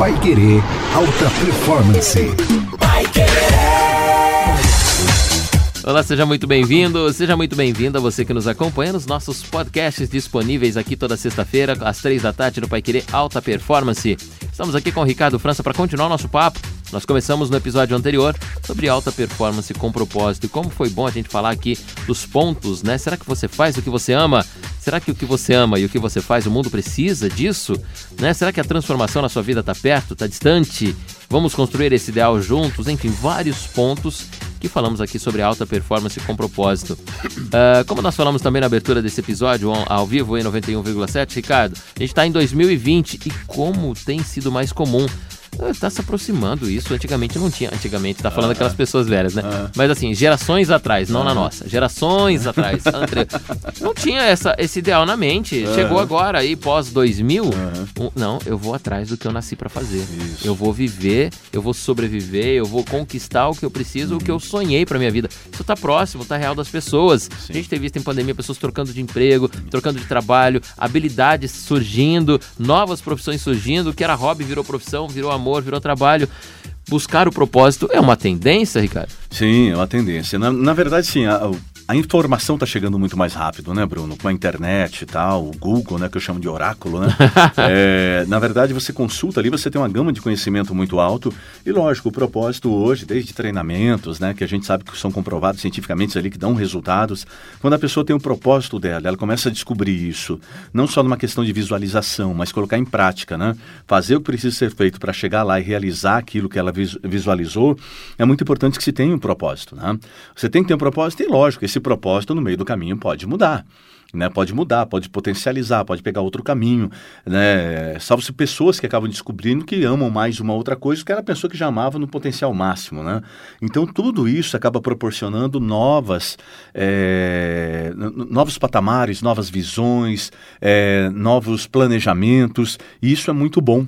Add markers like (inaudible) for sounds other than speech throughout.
Pai Querer Alta Performance. Olá, seja muito bem-vindo, seja muito bem-vinda você que nos acompanha nos nossos podcasts disponíveis aqui toda sexta-feira, às três da tarde, no Pai Querer Alta Performance. Estamos aqui com o Ricardo França para continuar o nosso papo. Nós começamos no episódio anterior sobre alta performance com propósito e como foi bom a gente falar aqui dos pontos, né? Será que você faz o que você ama? Será que o que você ama e o que você faz, o mundo precisa disso? Né? Será que a transformação na sua vida está perto, está distante? Vamos construir esse ideal juntos? Enfim, vários pontos que falamos aqui sobre alta performance com propósito. Uh, (clears throat) como nós falamos também na abertura desse episódio, ao vivo em 91,7, Ricardo, a gente está em 2020 e como tem sido mais comum Tá se aproximando isso. Antigamente não tinha. Antigamente, tá falando aquelas pessoas velhas, né? Mas assim, gerações atrás, não na nossa. Gerações atrás. (laughs) não tinha essa, esse ideal na mente. Chegou agora aí, pós 2000. Um, não, eu vou atrás do que eu nasci para fazer. Isso. Eu vou viver, eu vou sobreviver, eu vou conquistar o que eu preciso, uhum. o que eu sonhei para minha vida. Isso tá próximo, tá real das pessoas. Sim. A gente tem visto em pandemia pessoas trocando de emprego, trocando de trabalho, habilidades surgindo, novas profissões surgindo, o que era hobby virou profissão, virou amor amor, virou trabalho. Buscar o propósito é uma tendência, Ricardo? Sim, é uma tendência. Na, na verdade, sim, a, a informação está chegando muito mais rápido, né, Bruno? Com a internet e tal, o Google, né, que eu chamo de oráculo, né? (laughs) é, na verdade, você consulta ali, você tem uma gama de conhecimento muito alto. E lógico, o propósito hoje, desde treinamentos, né, que a gente sabe que são comprovados cientificamente ali, que dão resultados. Quando a pessoa tem o um propósito dela, ela começa a descobrir isso, não só numa questão de visualização, mas colocar em prática, né? Fazer o que precisa ser feito para chegar lá e realizar aquilo que ela visualizou, é muito importante que se tenha um propósito, né? Você tem que ter um propósito e, lógico, esse esse propósito no meio do caminho pode mudar. Né, pode mudar, pode potencializar, pode pegar outro caminho, né? Salvo-se pessoas que acabam descobrindo que amam mais uma outra coisa que era a pessoa que já amava no potencial máximo, né? Então tudo isso acaba proporcionando novas, é, novos patamares, novas visões, é, novos planejamentos, e isso é muito bom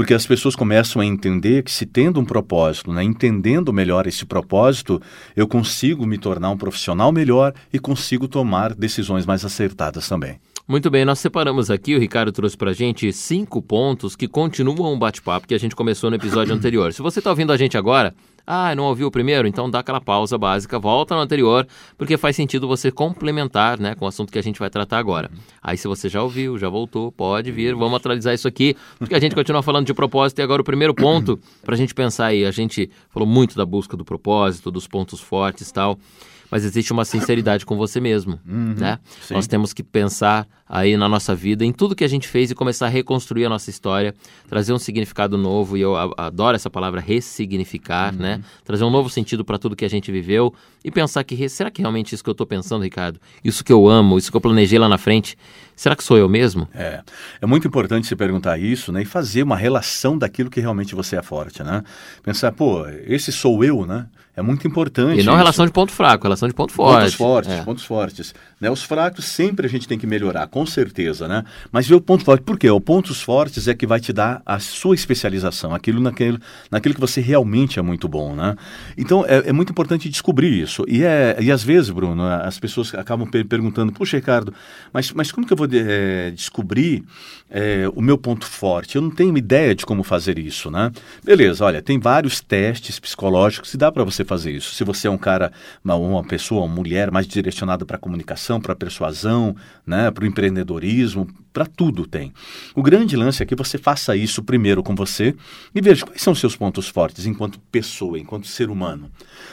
porque as pessoas começam a entender que se tendo um propósito, né, entendendo melhor esse propósito, eu consigo me tornar um profissional melhor e consigo tomar decisões mais acertadas também. Muito bem, nós separamos aqui, o Ricardo trouxe para a gente cinco pontos que continuam o bate-papo que a gente começou no episódio (clears throat) anterior. Se você está ouvindo a gente agora, ah, não ouviu o primeiro? Então dá aquela pausa básica, volta no anterior, porque faz sentido você complementar né, com o assunto que a gente vai tratar agora. Aí se você já ouviu, já voltou, pode vir, vamos atualizar isso aqui, porque a gente continua falando de propósito e agora o primeiro ponto para a gente pensar aí, a gente falou muito da busca do propósito, dos pontos fortes e tal mas existe uma sinceridade com você mesmo, uhum, né? Sim. Nós temos que pensar aí na nossa vida, em tudo que a gente fez e começar a reconstruir a nossa história, trazer um significado novo, e eu adoro essa palavra ressignificar, né? uhum. né? Trazer um novo sentido para tudo que a gente viveu e pensar que será que realmente isso que eu estou pensando, Ricardo, isso que eu amo, isso que eu planejei lá na frente, será que sou eu mesmo? É, é muito importante se perguntar isso, né? E fazer uma relação daquilo que realmente você é forte, né? Pensar, pô, esse sou eu, né? É muito importante. E não isso. relação de ponto fraco, relação de ponto forte. Pontos fortes, é. pontos fortes. Né? Os fracos sempre a gente tem que melhorar, com certeza, né? Mas ver o ponto forte. Por quê? O pontos fortes é que vai te dar a sua especialização, aquilo naquilo, naquilo que você realmente é muito bom, né? Então é, é muito importante descobrir isso. E, é, e às vezes, Bruno, as pessoas acabam perguntando, puxa, Ricardo, mas, mas como que eu vou de, é, descobrir é, o meu ponto forte? Eu não tenho ideia de como fazer isso, né? Beleza, olha, tem vários testes psicológicos e dá para você fazer isso. Se você é um cara, uma, uma pessoa, uma mulher mais direcionada para a comunicação, para a persuasão, né, para o empreendedorismo, para tudo tem. O grande lance é que você faça isso primeiro com você e veja quais são os seus pontos fortes enquanto pessoa, enquanto ser humano.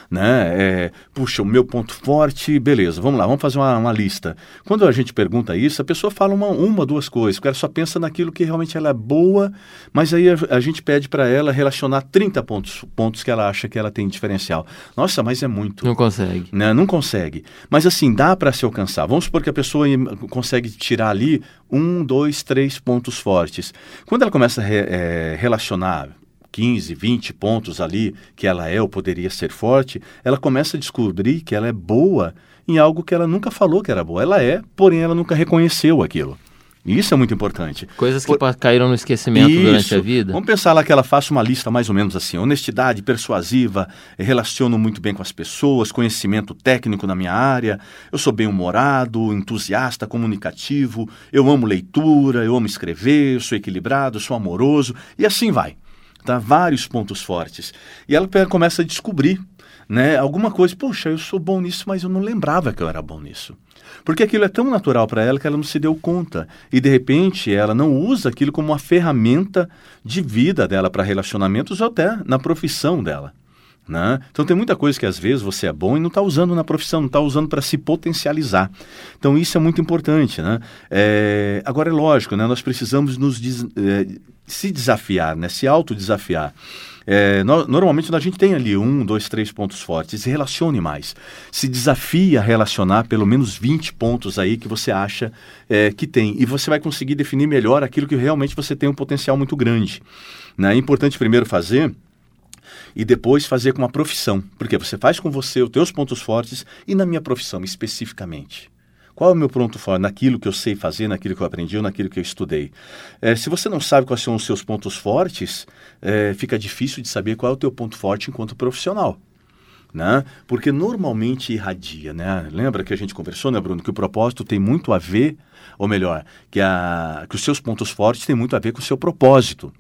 Né? É, puxa, o meu ponto forte, beleza, vamos lá, vamos fazer uma, uma, lista. Quando a gente pergunta isso, a pessoa fala uma, uma duas coisas, porque ela só pensa naquilo que realmente ela é boa, mas aí a, a gente pede para ela relacionar 30 pontos, pontos que ela acha que ela tem diferencial. Nossa, mas é muito. Não consegue. Né? Não consegue. Mas assim, dá para se alcançar. Vamos supor que a pessoa consegue tirar ali um, dois, três pontos fortes. Quando ela começa a re, é, relacionar 15, 20 pontos ali que ela é ou poderia ser forte, ela começa a descobrir que ela é boa em algo que ela nunca falou que era boa. Ela é, porém ela nunca reconheceu aquilo. Isso é muito importante. Coisas que Por... caíram no esquecimento Isso. durante a vida. Vamos pensar lá que ela faça uma lista mais ou menos assim: honestidade, persuasiva, relaciono muito bem com as pessoas, conhecimento técnico na minha área, eu sou bem-humorado, entusiasta, comunicativo, eu amo leitura, eu amo escrever, eu sou equilibrado, sou amoroso, e assim vai. tá? Vários pontos fortes. E ela começa a descobrir, né? Alguma coisa, poxa, eu sou bom nisso, mas eu não lembrava que eu era bom nisso. Porque aquilo é tão natural para ela que ela não se deu conta. E de repente ela não usa aquilo como uma ferramenta de vida dela para relacionamentos ou até na profissão dela. Né? Então tem muita coisa que às vezes você é bom e não está usando na profissão, não está usando para se potencializar. Então isso é muito importante. Né? É, agora é lógico, né? nós precisamos nos des- é, se desafiar, né? se autodesafiar. É, no- normalmente a gente tem ali um, dois, três pontos fortes. Relacione mais. Se desafie a relacionar pelo menos 20 pontos aí que você acha é, que tem. E você vai conseguir definir melhor aquilo que realmente você tem um potencial muito grande. Né? É importante primeiro fazer e depois fazer com uma profissão. Porque você faz com você os teus pontos fortes e na minha profissão especificamente. Qual é o meu ponto forte? Naquilo que eu sei fazer, naquilo que eu aprendi ou naquilo que eu estudei. É, se você não sabe quais são os seus pontos fortes, é, fica difícil de saber qual é o teu ponto forte enquanto profissional. Né? Porque normalmente irradia, né? Lembra que a gente conversou, né, Bruno, que o propósito tem muito a ver, ou melhor, que, a, que os seus pontos fortes têm muito a ver com o seu propósito.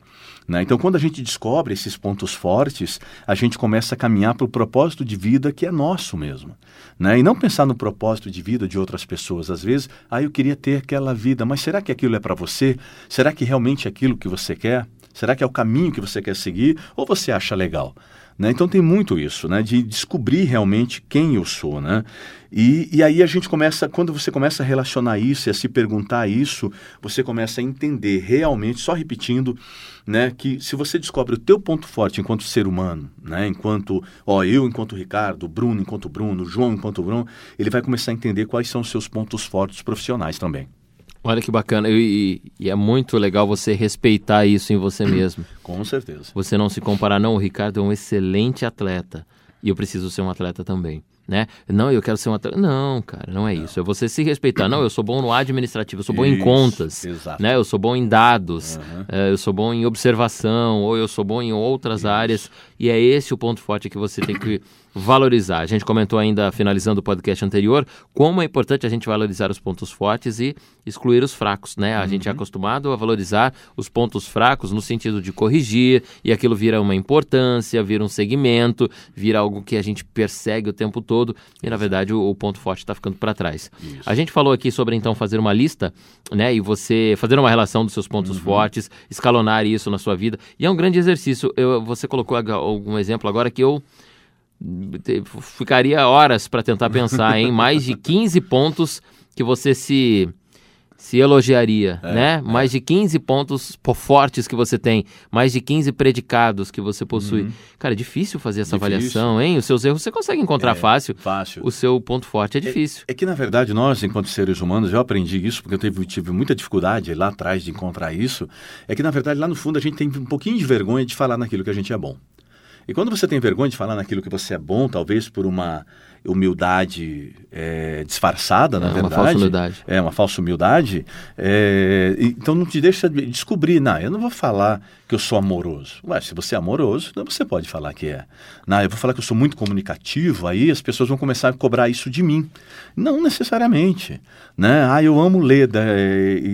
Né? Então, quando a gente descobre esses pontos fortes, a gente começa a caminhar para o propósito de vida que é nosso mesmo. Né? E não pensar no propósito de vida de outras pessoas. Às vezes, ah, eu queria ter aquela vida, mas será que aquilo é para você? Será que realmente é aquilo que você quer? Será que é o caminho que você quer seguir? Ou você acha legal? Né? Então tem muito isso, né? de descobrir realmente quem eu sou. Né? E, e aí a gente começa, quando você começa a relacionar isso e a se perguntar isso, você começa a entender realmente, só repetindo, né, que se você descobre o teu ponto forte enquanto ser humano, né, enquanto, ó, eu enquanto Ricardo, Bruno enquanto Bruno, João enquanto Bruno, ele vai começar a entender quais são os seus pontos fortes profissionais também. Olha que bacana. E, e é muito legal você respeitar isso em você mesmo. (clears throat) Com certeza. Você não se comparar, não, o Ricardo é um excelente atleta e eu preciso ser um atleta também. Né? Não, eu quero ser um atleta. Não, cara, não é isso. É você se respeitar. Não, eu sou bom no administrativo, eu sou bom em Isso, contas. exato. Né? Eu sou bom em dados, Uhum. eh, eu sou bom em observação, ou eu sou bom em outras áreas. E é esse o ponto forte que você tem que valorizar. A gente comentou ainda, finalizando o podcast anterior, como é importante a gente valorizar os pontos fortes e excluir os fracos, né? A gente é acostumado a valorizar os pontos fracos no sentido de corrigir, e aquilo vira uma importância, vira um segmento, vira algo que a gente persegue o tempo todo, e na verdade o, o ponto forte está ficando para trás. Isso. A gente falou aqui sobre então fazer uma lista, né? E você fazer uma relação dos seus pontos fortes, escalonar isso na sua vida. E é um grande exercício. Eu, você colocou algum exemplo agora que eu ficaria horas para tentar pensar em mais de 15 pontos que você se se elogiaria, né? Mais de 15 pontos po- fortes que você tem, mais de 15 predicados que você possui. Cara, é difícil fazer essa Difícil. avaliação, hein? Os seus erros você consegue encontrar fácil. Fácil. O seu ponto forte é difícil. É que, na verdade, nós, enquanto seres humanos, eu aprendi isso porque eu tive, tive muita dificuldade lá atrás de encontrar isso. É que, na verdade, lá no fundo, a gente tem um pouquinho de vergonha de falar naquilo que a gente é bom. E quando você tem vergonha de falar naquilo que você é bom, talvez por uma humildade é, disfarçada, na É, uma verdade. falsa humildade. É, uma falsa humildade. é, então não te deixa de- descobrir. Não, eu não vou falar que eu sou amoroso. Ué, se você é amoroso, você pode falar que é. Não, eu vou falar que eu sou muito comunicativo, aí as pessoas vão começar a cobrar isso de mim. Não necessariamente. Né? Ah, eu amo ler.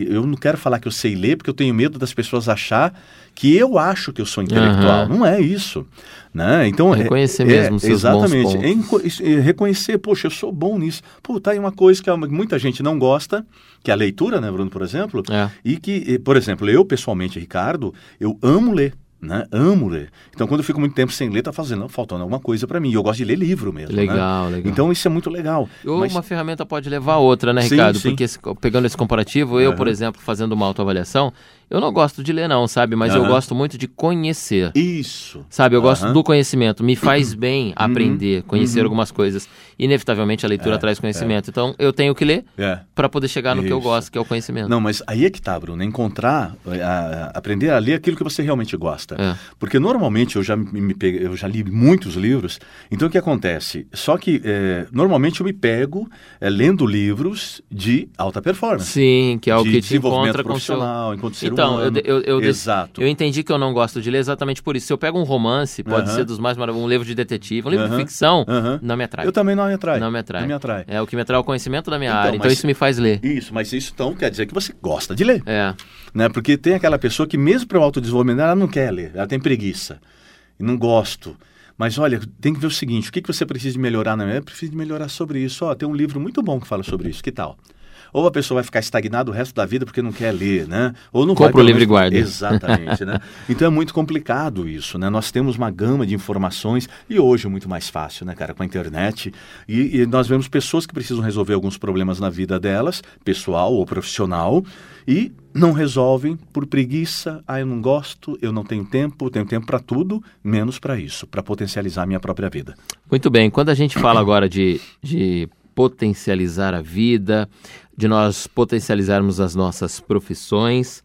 Eu não quero falar que eu sei ler porque eu tenho medo das pessoas achar que eu acho que eu sou intelectual. Aham. Não é isso. Né? Então, é- Reconhecer é- mesmo os seus bons Exatamente. pontos. É é reconhecer, poxa, eu sou bom nisso. Pô, tá aí uma coisa que muita gente não gosta, que é a leitura, né, Bruno, por exemplo? É. E que, por exemplo, eu pessoalmente, Ricardo, eu amo ler. Né? Amo ler. Então, quando eu fico muito tempo sem ler, tá fazendo, faltando alguma coisa para mim. E Eu gosto de ler livro mesmo. né? Legal, legal. Então, isso é muito legal. Ou Mas- uma ferramenta pode levar a outra, né, Sim, Ricardo? sim. Porque esse- pegando esse comparativo, eu, Aham. por exemplo, fazendo uma autoavaliação, eu não gosto de ler, não, sabe? Mas eu gosto muito de conhecer. Isso. Sabe, eu gosto. Uhum. do conhecimento. Me faz bem aprender, conhecer algumas coisas. Inevitavelmente a leitura É, traz conhecimento. Então eu tenho que ler É. para poder chegar no que eu Isso. gosto, que é o conhecimento. Não, mas aí é que tá, Bruno. Encontrar, a- a- aprender a ler aquilo que você realmente gosta. É. Porque normalmente eu já, me, eu já li muitos livros. Então o que acontece? Só que é, normalmente eu me pego é, lendo livros de alta performance. Sim, que é o de que te desenvolvimento o seu... profissional, enquanto ser Então, Então, eu, eu, eu, Exato. eu entendi que eu não gosto de ler exatamente por isso. Se eu pego um romance, pode Aham. ser dos mais maravilhosos, um livro de detetive, um livro de Aham. ficção, Aham. não me atrai. Eu também não me atrai. Não me atrai. Não me atrai. É o que me atrai é o conhecimento da minha Então, área. Então isso me faz ler. Isso, mas isso então quer dizer que você gosta de ler. É. Né? Porque tem aquela pessoa que mesmo para o autodesenvolvimento ela não quer ler, ela tem preguiça. E não gosto. Mas olha, tem que ver o seguinte, o que, que você precisa de melhorar na minha? Eu preciso de melhorar sobre isso. Ó, tem um livro muito bom que fala sobre isso. Que tal? Ou a pessoa vai ficar estagnada o resto da vida porque não quer ler, né? Ou não Compra o livro e guarda. Exatamente, né? (laughs) Então é muito complicado isso, né? Nós temos uma gama de informações e hoje é muito mais fácil, né, cara, com a internet. E, e nós vemos pessoas que precisam resolver alguns problemas na vida delas, pessoal ou profissional, e não resolvem por preguiça. Ah, eu não gosto, eu não tenho tempo, eu tenho tempo para tudo, menos para isso, para potencializar a minha própria vida. Muito bem, quando a gente fala agora de, de potencializar a vida, de nós potencializarmos as nossas profissões,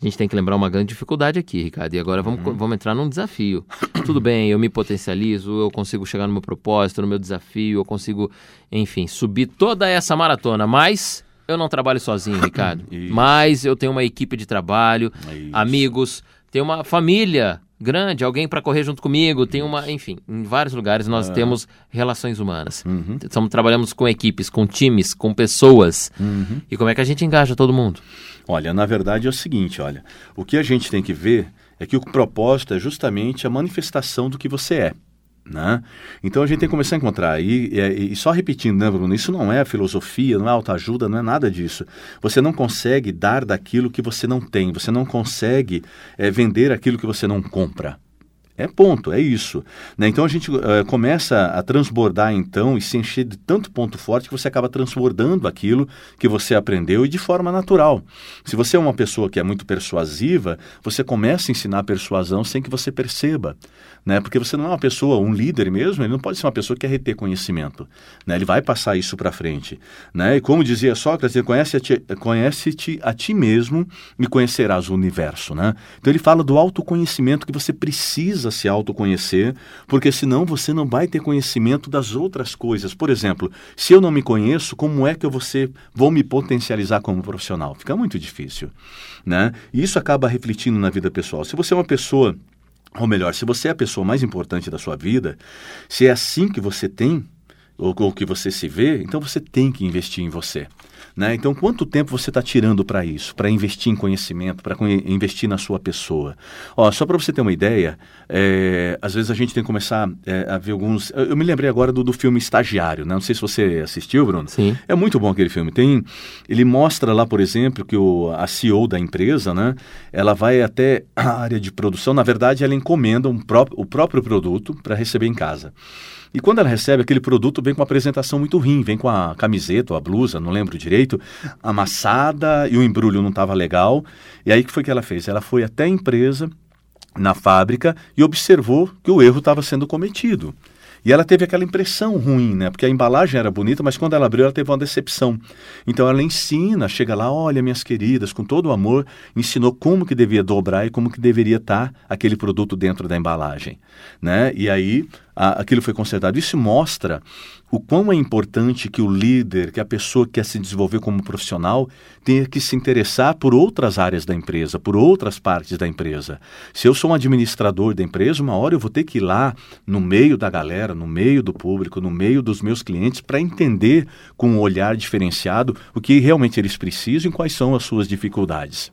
a gente tem que lembrar uma grande dificuldade aqui, Ricardo. E agora vamos, vamos entrar num desafio. Tudo bem, eu me potencializo, eu consigo chegar no meu propósito, no meu desafio, eu consigo, enfim, subir toda essa maratona, mas eu não trabalho sozinho, Ricardo. (laughs) Isso. mas eu tenho uma equipe de trabalho, Isso. amigos, tenho uma família grande, alguém para correr junto comigo, tem uma, enfim, em vários lugares nós temos relações humanas. Uhum. Então, trabalhamos com equipes, com times, com pessoas. Uhum. E como é que a gente engaja todo mundo? Olha, na verdade é o seguinte, olha, o que a gente tem que ver é que o propósito é justamente a manifestação do que você é. Né? Então a gente tem que começar a encontrar. E, e- e só repetindo, né, Bruno? Isso não é filosofia, não é autoajuda, não é nada disso. Você não consegue dar daquilo que você não tem, você não consegue eh, vender aquilo que você não compra. É ponto, é isso. né? Então a gente eh, começa a transbordar então e se encher de tanto ponto forte que você acaba transbordando aquilo que você aprendeu e de forma natural. Se você é uma pessoa que é muito persuasiva, você começa a ensinar persuasão sem que você perceba. Né? Porque você não é uma pessoa, um líder mesmo, ele não pode ser uma pessoa que quer reter conhecimento. Né? Ele vai passar isso para frente. Né? E como dizia Sócrates, conhece conhece-te a ti mesmo e conhecerás o universo. Né? Então ele fala do autoconhecimento que você precisa se autoconhecer, porque senão você não vai ter conhecimento das outras coisas. Por exemplo, se eu não me conheço, como é que eu vou, ser- vou me potencializar como profissional? Fica muito difícil. Né? E isso acaba refletindo na vida pessoal. Se você é uma pessoa ou melhor, se você é a pessoa mais importante da sua vida, se é assim que você tem, ou, ou que você se vê, então você tem que investir em você. Né? Então, quanto tempo você está tirando para isso? Para investir em conhecimento, para investir na sua pessoa? Ó, só para você ter uma ideia, é, às vezes a gente tem que começar é, a ver alguns. Eu, eu me lembrei agora do, do filme Estagiário, né? não sei se você assistiu, Bruno. Sim. É muito bom aquele filme. Tem, ele mostra lá, por exemplo, que o, a CEO da empresa, né, ela vai até a área de produção. Na verdade, ela encomenda um pró o próprio produto para receber em casa. E quando ela recebe aquele produto, vem com uma apresentação muito ruim, vem com a camiseta ou a blusa, não lembro direito, amassada e o embrulho não estava legal. E aí o que foi que ela fez? Ela foi até a empresa, na fábrica, e observou que o erro estava sendo cometido. E ela teve aquela impressão ruim, né? Porque a embalagem era bonita, mas quando ela abriu, ela teve uma decepção. Então ela ensina, chega lá, olha, minhas queridas, com todo o amor, ensinou como que devia dobrar e como que deveria estar aquele produto dentro da embalagem, né? E aí a, aquilo foi consertado. Isso mostra o quão é importante que o líder, que a pessoa que quer se desenvolver como profissional, tenha que se interessar por outras áreas da empresa, por outras partes da empresa. Se eu sou um administrador da empresa, uma hora eu vou ter que ir lá no meio da galera, no meio do público, no meio dos meus clientes, para entender com um olhar diferenciado o que realmente eles precisam e quais são as suas dificuldades.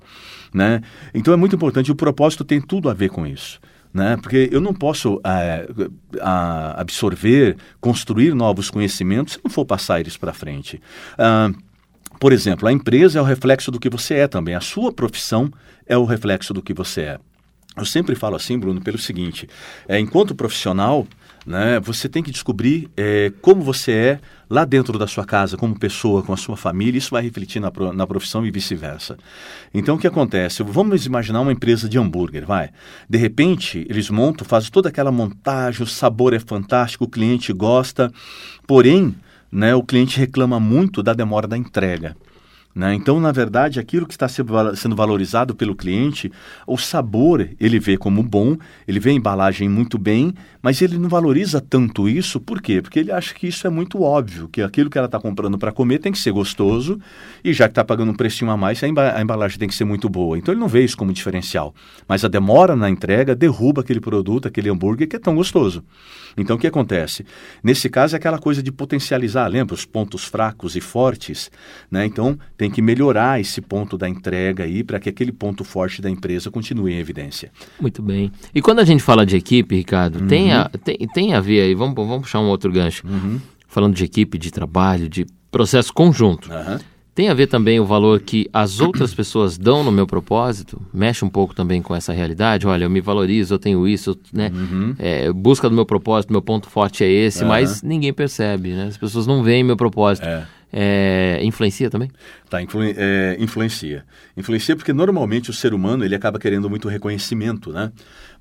Né? Então é muito importante, o propósito tem tudo a ver com isso né? Porque eu não posso é, absorver, construir novos conhecimentos se não for passar eles para frente. Ah, por exemplo, a empresa é o reflexo do que você é também. A sua profissão é o reflexo do que você é. Eu sempre falo assim, Bruno, pelo seguinte: é, enquanto profissional, né, você tem que descobrir é, como você é lá dentro da sua casa, como pessoa, com a sua família. Isso vai refletir na, na profissão e vice-versa. Então, o que acontece? Vamos imaginar uma empresa de hambúrguer, vai. De repente, eles montam, fazem toda aquela montagem, o sabor é fantástico, o cliente gosta, porém, né, o cliente reclama muito da demora da entrega. Né? Então, na verdade, aquilo que está sendo valorizado pelo cliente, o sabor ele vê como bom, ele vê a embalagem muito bem, mas ele não valoriza tanto isso, por quê? Porque ele acha que isso é muito óbvio, que aquilo que ela está comprando para comer tem que ser gostoso, e já que está pagando um precinho a mais, a, embalagem tem que ser muito boa. Então, ele não vê isso como diferencial. Mas a demora na entrega derruba aquele produto, aquele hambúrguer que é tão gostoso. Então, o que acontece? Nesse caso, é aquela coisa de potencializar, lembra? Os pontos fracos e fortes, né? Então, tem que melhorar esse ponto da entrega aí para que aquele ponto forte da empresa continue em evidência. Muito bem. E quando a gente fala de equipe, Ricardo, uhum. tem, a, tem, tem a ver aí, vamos, vamos puxar um outro gancho. Uhum. Falando de equipe, de trabalho, de processo conjunto. Uhum. Tem a ver também o valor que as outras pessoas dão no meu propósito? Mexe um pouco também com essa realidade? Olha, eu me valorizo, eu tenho isso, né? Uhum. É, busca do meu propósito, meu ponto forte é esse, uhum. mas ninguém percebe, né? As pessoas não veem meu propósito. É é, influencia também? Tá, influ, é, influencia. Influencia porque normalmente o ser humano ele acaba querendo muito reconhecimento, né?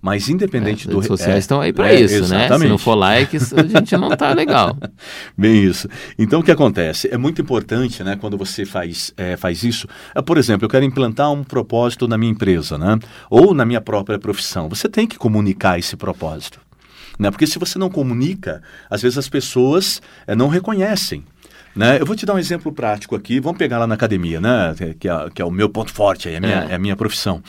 Mas independente é, do... As redes sociais é, estão aí para é, isso, exatamente. né? Se não for likes, a gente não tá legal. (laughs) Bem isso. Então o que acontece? É muito importante, né? Quando você faz, é, faz isso. Por exemplo, eu quero implantar um propósito na minha empresa, né? Ou na minha própria profissão. Você tem que comunicar esse propósito. Né? Porque se você não comunica, às vezes as pessoas não reconhecem. Né? Eu vou te dar um exemplo prático aqui. Vamos pegar lá na academia, né? que, é, que é o meu ponto forte, é a minha, é. é a minha profissão.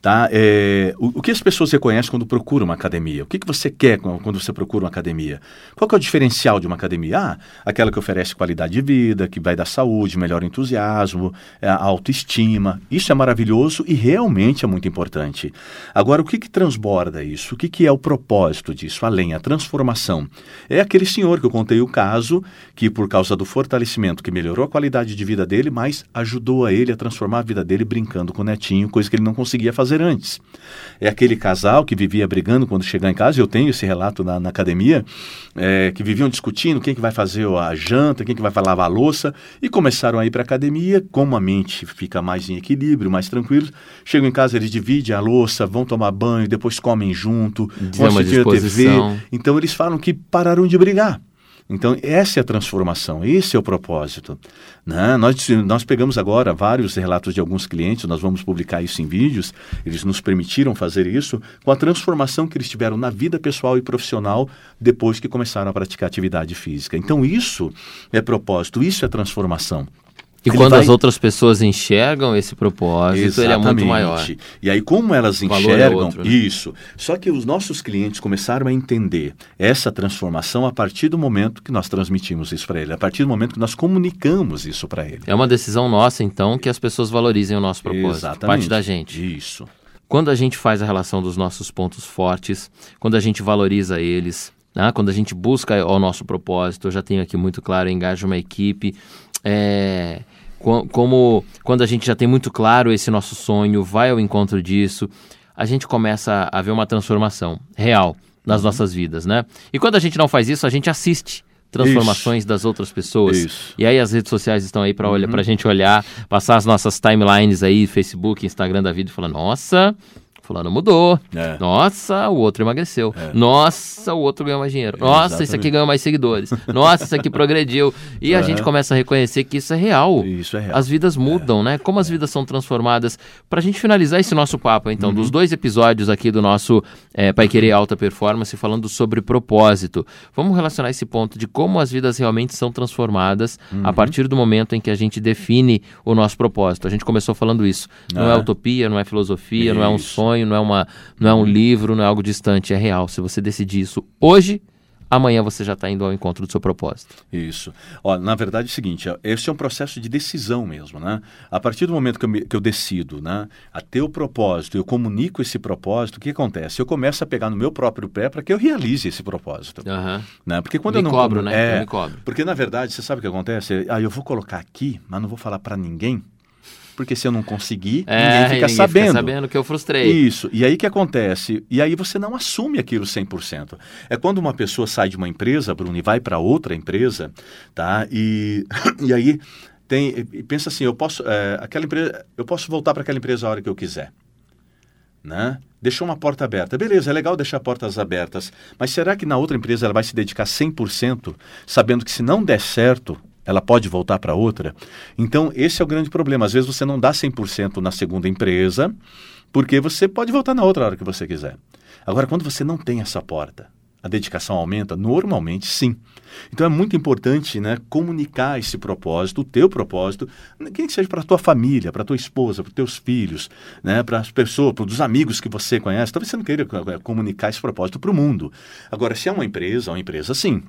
Tá? É, o, o, que as pessoas reconhecem quando procuram uma academia? O que, que você quer quando você procura uma academia? Qual é o diferencial de uma academia? Ah, aquela que oferece qualidade de vida, que vai dar saúde, melhor entusiasmo, é, autoestima. Isso é maravilhoso e realmente é muito importante. Agora, o que, que transborda isso? O que, que é o propósito disso? Além, a transformação. É aquele senhor que eu contei o caso, que por causa do fortalecimento, que melhorou a qualidade de vida dele, mas ajudou a ele a transformar a vida dele brincando com o netinho, coisa que ele não conseguia fazer fazer antes. É aquele casal que vivia brigando quando chegar em casa, eu tenho esse relato na, na academia, é, que viviam discutindo quem que vai fazer a janta, quem que vai lavar a louça, e começaram a ir para a academia, como a mente fica mais em equilíbrio, mais tranquilo, chegam em casa, eles dividem a louça, vão tomar banho, depois comem junto, vão assistir a TV. Então eles falam que pararam de brigar. Então, essa é a transformação, esse é o propósito. Né? Nós, nós pegamos agora vários relatos de alguns clientes, nós vamos publicar isso em vídeos, eles nos permitiram fazer isso, com a transformação que eles tiveram na vida pessoal e profissional depois que começaram a praticar atividade física. Então, isso é propósito, isso é transformação. E ele quando vai... as outras pessoas enxergam esse propósito, Exatamente. ele é muito maior. E aí, como elas é enxergam é outro, né? isso? Só que os nossos clientes começaram a entender essa transformação a partir do momento que nós transmitimos isso para ele, a partir do momento que nós comunicamos isso para ele. É uma decisão nossa, então, que as pessoas valorizem o nosso propósito. Exatamente. Parte da gente. Isso. Quando a gente faz a relação dos nossos pontos fortes, quando a gente valoriza eles, né? quando a gente busca o nosso propósito, eu já tenho aqui muito claro, engaja uma equipe. É, como quando a gente já tem muito claro esse nosso sonho, vai ao encontro disso, a gente começa a ver uma transformação real nas uhum. nossas vidas, né? E quando a gente não faz isso, a gente assiste transformações isso. das outras pessoas. Isso. E aí as redes sociais estão aí para olhar, uhum. a gente olhar, passar as nossas timelines aí, Facebook, Instagram da vida e falar, nossa, fulano mudou. É. Nossa, o outro emagreceu. É. Nossa, o outro ganhou mais dinheiro. Nossa, Exatamente. esse aqui ganhou mais seguidores. Nossa, esse aqui progrediu. E a gente começa a reconhecer que isso é real. Isso é real. As vidas mudam, né? Como as vidas são transformadas. Pra gente finalizar esse nosso papo, então, uhum. dos dois episódios aqui do nosso é, Pai Querer Alta Performance, falando sobre propósito. Vamos relacionar esse ponto de como as vidas realmente são transformadas uhum. a partir do momento em que a gente define o nosso propósito. A gente começou falando isso. Não é utopia, não é filosofia, isso. não é um sonho sonho, não é, uma, não é um livro, não é algo distante, é real. Se você decidir isso hoje, amanhã você já está indo ao encontro do seu propósito. Isso. Ó, na verdade é o seguinte, esse é um processo de decisão mesmo, né? A partir do momento que eu, me, que eu decido, né, a ter o propósito, eu comunico esse propósito, o que acontece? Eu começo a pegar no meu próprio pé para que eu realize esse propósito. Uhum. Né? Porque quando me eu não cobro, né? É, eu me cobro. Porque na verdade, você sabe o que acontece? Ah, eu vou colocar aqui, mas não vou falar para ninguém porque se eu não conseguir, é, ninguém fica ninguém sabendo. Fica sabendo que eu frustrei. Isso. E aí que acontece? E aí você não assume aquilo 100%. É quando uma pessoa sai de uma empresa, Bruno, e vai para outra empresa, tá? E, (coughs) e aí tem pensa assim, eu posso é, aquela empresa, eu posso voltar para aquela empresa a hora que eu quiser. Né? Deixou uma porta aberta. Beleza, é legal deixar portas abertas, mas será que na outra empresa ela vai se dedicar 100%, sabendo que se não der certo, ela pode voltar para outra. Então, esse é o grande problema. Às vezes você não dá 100% na segunda empresa, porque você pode voltar na outra hora que você quiser. Agora, quando você não tem essa porta, a dedicação aumenta? Normalmente, sim. Então é muito importante né, comunicar esse propósito, o teu propósito, quem que seja para a tua família, para a tua esposa, para os teus filhos, né, para as pessoas, para os amigos que você conhece. Talvez você não queira comunicar esse propósito para o mundo. Agora, se é uma empresa, uma empresa sim.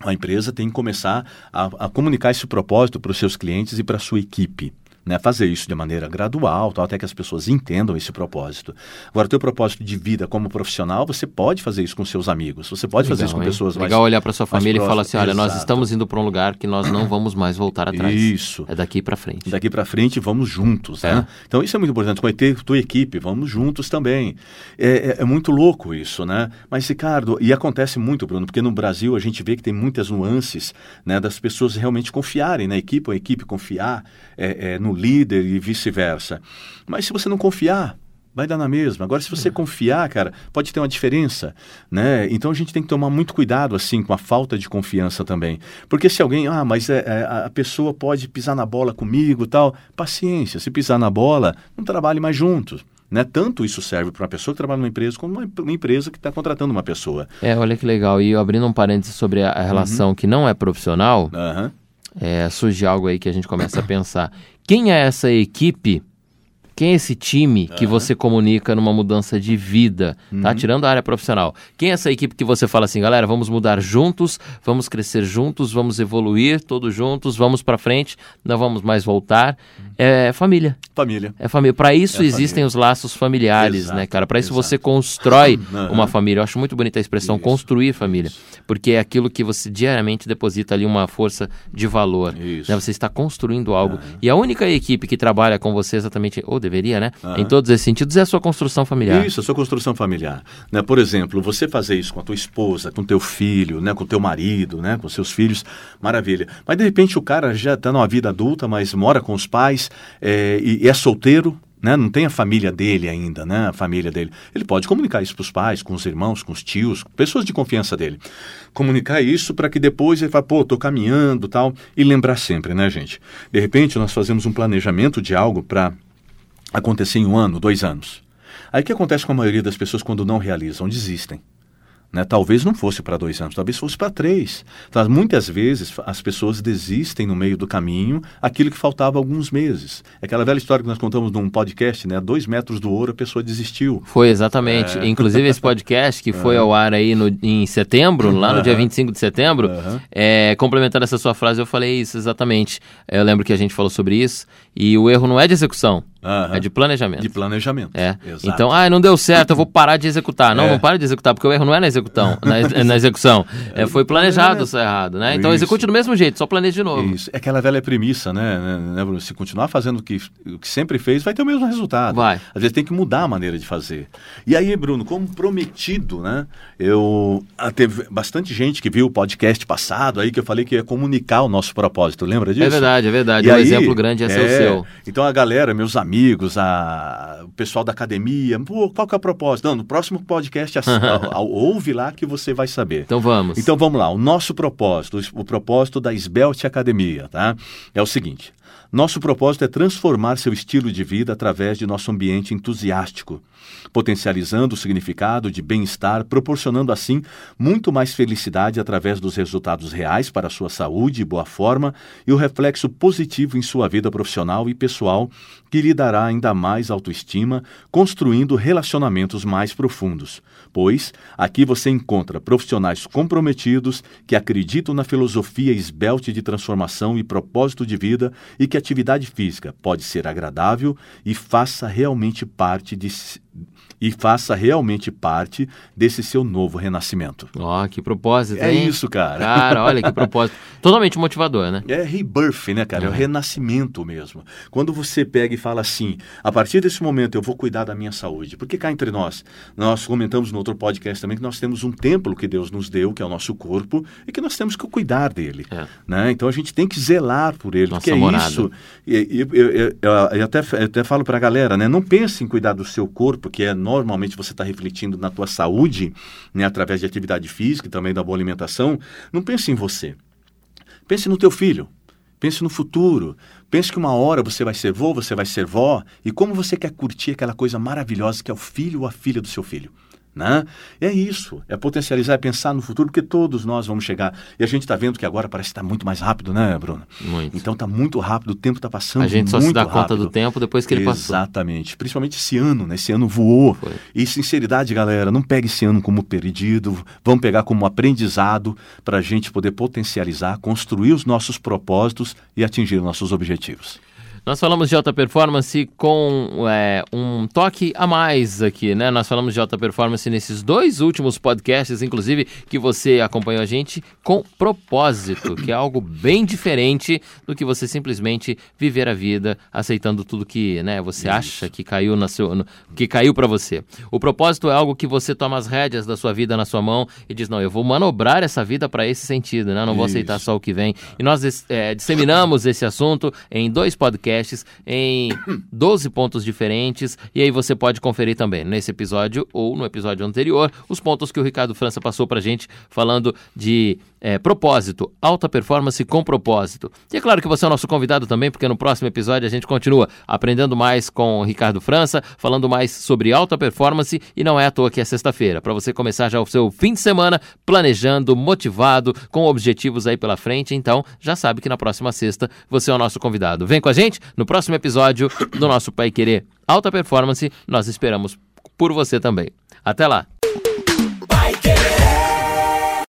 A empresa tem que começar a, a comunicar esse propósito para os seus clientes e para a sua equipe né, fazer isso de maneira gradual, tal, até que as pessoas entendam esse propósito. Agora, o teu propósito de vida como profissional, você pode fazer isso com seus amigos, você pode Legal, fazer isso com hein? pessoas Legal mais Legal olhar para sua família e falar assim, olha, Exato. nós estamos indo para um lugar que nós não vamos mais voltar atrás. Isso. É daqui para frente. Daqui para frente, vamos juntos, né? é. né? Então, isso é muito importante. Com a tua equipe, vamos juntos também. É, é, é muito louco isso, né? Mas, Ricardo, e acontece muito, Bruno, porque no Brasil a gente vê que tem muitas nuances, né, das pessoas realmente confiarem na equipe, ou a equipe confiar é, é, no líder e vice-versa. Mas se você não confiar, vai dar na mesma. Agora, se você confiar, cara, pode ter uma diferença, né? Então a gente tem que tomar muito cuidado, assim, com a falta de confiança também. Porque se alguém, ah, mas é, é, a pessoa pode pisar na bola comigo tal, paciência, se pisar na bola, não trabalhe mais juntos. Né? Tanto isso serve para uma pessoa que trabalha numa empresa como uma, uma empresa que está contratando uma pessoa. É, olha que legal. E abrindo um parênteses sobre a, a relação uhum. que não é profissional, uhum. é, surge algo aí que a gente começa a pensar. Quem é essa equipe? Quem é esse time que você comunica numa mudança de vida, tá? Uhum. Tirando a área profissional. Quem é essa equipe que você fala assim, galera, vamos mudar juntos, vamos crescer juntos, vamos evoluir todos juntos, vamos para frente, não vamos mais voltar. É família. Família. É família. Para isso é existem família. os laços familiares, exato, né, cara? Para isso exato. você constrói (laughs) uma família. Eu acho muito bonita a expressão isso, construir família, isso. porque é aquilo que você diariamente deposita ali uma força de valor. Né? Você está construindo algo. E a única equipe que trabalha com você exatamente, ou deveria, né? Em todos esses sentidos, é a sua construção familiar. Isso, a sua construção familiar. Né? Por exemplo, você fazer isso com a tua esposa, com teu filho, né? com teu marido, né? com seus filhos, maravilha. Mas de repente o cara já está numa vida adulta, mas mora com os pais é, e, é solteiro, né? não tem a família dele ainda, né? a família dele. Ele pode comunicar isso para os pais, com os irmãos, com os tios, pessoas de confiança dele. Comunicar isso para que depois ele fale, pô, estou caminhando tal. E lembrar sempre, né, gente? De repente nós fazemos um planejamento de algo para acontecer em um ano, dois anos. Aí o que acontece com a maioria das pessoas quando não realizam? Desistem. Né? Talvez não fosse para dois anos, talvez fosse para três. Então, muitas vezes as pessoas desistem no meio do caminho aquilo que faltava alguns meses. É aquela velha história que nós contamos num podcast, né? dois metros do ouro a pessoa desistiu. Foi exatamente. É. Inclusive esse podcast que foi ao ar aí no, em setembro, lá no dia 25 de setembro, é, complementando essa sua frase, eu falei isso exatamente. Eu lembro que a gente falou sobre isso e o erro não é de execução. Uhum. É de planejamento. De planejamento. É. Exato. Então, ah, não deu certo, eu vou parar de executar. Não, é. não para de executar, porque o erro não é na execução. (laughs) na, na execução. É, foi planejado isso errado, né? Então Isso. execute do mesmo jeito, só planeje de novo. Isso. É aquela velha premissa, né, né, né, Bruno? Se continuar fazendo o que, o que sempre fez, vai ter o mesmo resultado. Vai. Às vezes tem que mudar a maneira de fazer. E aí, Bruno, como prometido, né? Eu ah, teve bastante gente que viu o podcast passado aí que eu falei que ia comunicar o nosso propósito. Lembra disso? É verdade, é verdade. E um aí, exemplo grande é, é seu. Então a galera, meus amigos, a, o pessoal da academia, pô, qual que é o propósito? Não, no próximo podcast, assim, (laughs) ouve lá que você vai saber. Então vamos. Então vamos lá. O nosso propósito, o propósito da Esbelte Academia, tá? É o seguinte. Nosso propósito é transformar seu estilo de vida através de nosso ambiente entusiástico, potencializando o significado de bem-estar, proporcionando assim muito mais felicidade através dos resultados reais para sua saúde e boa forma e o reflexo positivo em sua vida profissional e pessoal, que lhe dará ainda mais autoestima, construindo relacionamentos mais profundos. Pois aqui você encontra profissionais comprometidos que acreditam na filosofia esbelte de transformação e propósito de vida e que atividade física pode ser agradável e faça realmente parte de, e faça realmente parte desse seu novo renascimento. Ó, oh, que propósito, É isso, cara. Cara, olha que (laughs) propósito. Totalmente motivador, né? É rebirth, né, cara? É. é o renascimento mesmo. Quando você pega e fala assim, a partir desse momento eu vou cuidar da minha saúde. Porque cá entre nós, nós comentamos no outro podcast também que nós temos um templo que Deus nos deu, que é o nosso corpo, e que nós temos que cuidar dele. É. Né? Então a gente tem que zelar por ele. Nossa porque é morada. isso. E, eu, eu, eu, eu, até, eu até falo para a galera, né? Não pense em cuidar do seu corpo, que é normalmente você está refletindo na tua saúde, né, através de atividade física e também da boa alimentação, não pense em você. Pense no teu filho. Pense no futuro. Pense que uma hora você vai ser vô, você vai ser vó, e como você quer curtir aquela coisa maravilhosa que é o filho ou a filha do seu filho. Né? É isso, é potencializar, é pensar no futuro, porque todos nós vamos chegar. E a gente está vendo que agora parece estar tá muito mais rápido, né, Bruno? Muito. Então está muito rápido, o tempo está passando A gente só se dá rápido. conta do tempo depois que ele Exatamente. passou. Exatamente. Principalmente esse ano, né? Esse ano voou. Foi. E sinceridade, galera, não pegue esse ano como perdido, vamos pegar como aprendizado para a gente poder potencializar, construir os nossos propósitos e atingir nossos objetivos. Nós falamos de alta performance com é, um toque a mais aqui, né? Nós falamos de alta performance nesses dois últimos podcasts, inclusive, que você acompanhou a gente com propósito, que é algo bem diferente do que você simplesmente viver a vida aceitando tudo que, né, você Isso. acha que caiu na seu, no, que caiu para você. O propósito é algo que você toma as rédeas da sua vida na sua mão e diz: "Não, eu vou manobrar essa vida para esse sentido, né? Não vou aceitar Isso. só o que vem". E nós é, disseminamos esse assunto em dois podcasts em 12 pontos diferentes. E aí você pode conferir também nesse episódio ou no episódio anterior os pontos que o Ricardo França passou pra gente falando de é, propósito, alta performance com propósito. E é claro que você é o nosso convidado também, porque no próximo episódio a gente continua aprendendo mais com Ricardo França, falando mais sobre alta performance e não é à toa que é sexta-feira, para você começar já o seu fim de semana planejando, motivado, com objetivos aí pela frente. Então, já sabe que na próxima sexta você é o nosso convidado. Vem com a gente no próximo episódio do nosso Pai Querer Alta Performance. Nós esperamos por você também. Até lá!